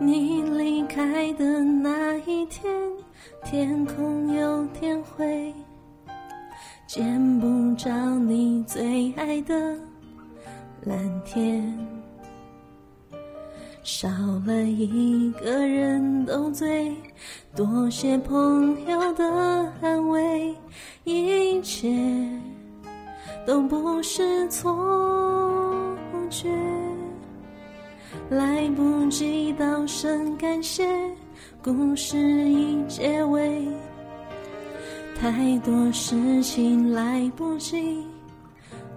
你离开的那一天，天空有点灰，见不着你最爱的蓝天。少了一个人都醉，多谢朋友的安慰，一切都不是错觉。来不及道声感谢，故事已结尾。太多事情来不及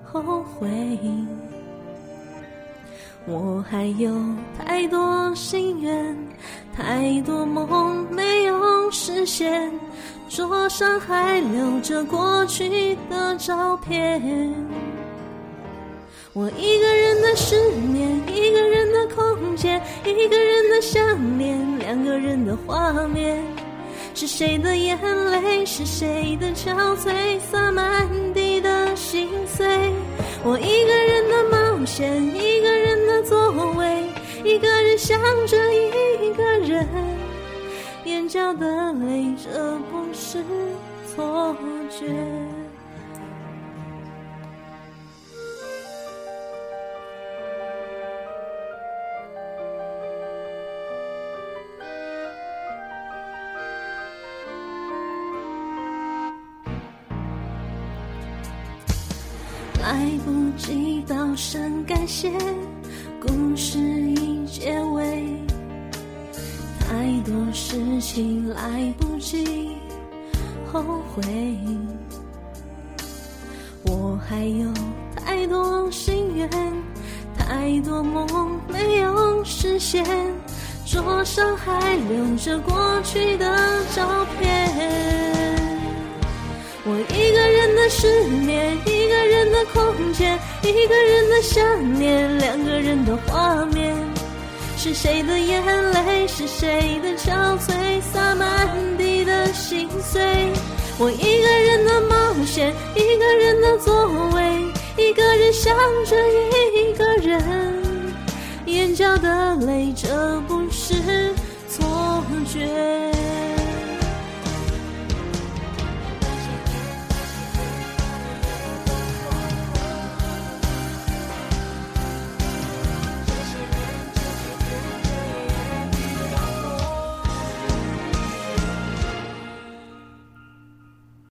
后悔，我还有太多心愿，太多梦没有实现，桌上还留着过去的照片。我一个人的失眠，想念，两个人的画面。是谁的眼泪，是谁的憔悴，洒满地的心碎。我一个人的冒险，一个人的座位，一个人想着一个人，眼角的泪，这不是错觉。来不及道声感谢，故事已结尾。太多事情来不及后悔，我还有太多心愿，太多梦没有实现，桌上还留着过去的照片。一个人的想念，两个人的画面。是谁的眼泪，是谁的憔悴，洒满地的心碎。我一个人的冒险，一个人的座位，一个人想着一个人，眼角的泪，这不是错觉。